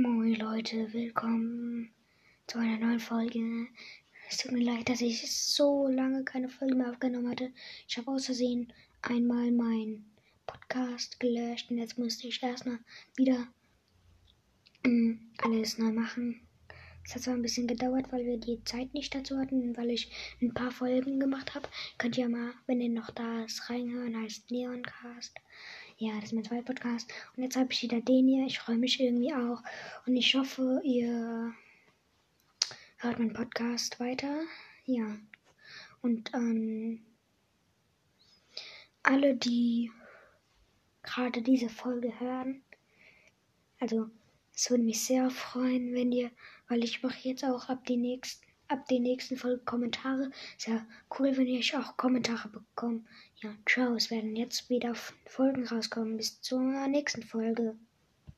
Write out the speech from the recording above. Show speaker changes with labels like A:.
A: Moin Leute, willkommen zu einer neuen Folge. Es tut mir leid, dass ich so lange keine Folge mehr aufgenommen hatte. Ich habe aus Versehen einmal meinen Podcast gelöscht und jetzt musste ich erstmal wieder ähm, alles neu machen. Es hat zwar ein bisschen gedauert, weil wir die Zeit nicht dazu hatten weil ich ein paar Folgen gemacht habe. Könnt ihr mal, wenn ihr noch da ist, reinhören, heißt Neoncast. Ja, das ist mein zweiter Podcast. Und jetzt habe ich wieder den hier. Ich freue mich irgendwie auch. Und ich hoffe, ihr hört meinen Podcast weiter. Ja. Und ähm, alle, die gerade diese Folge hören, also es würde mich sehr freuen, wenn ihr, weil ich mache jetzt auch ab die nächsten ab den nächsten Folgen Kommentare. Sehr cool, wenn ihr euch auch Kommentare bekommt. Ja, ciao. Es werden jetzt wieder Folgen rauskommen. Bis zur nächsten Folge.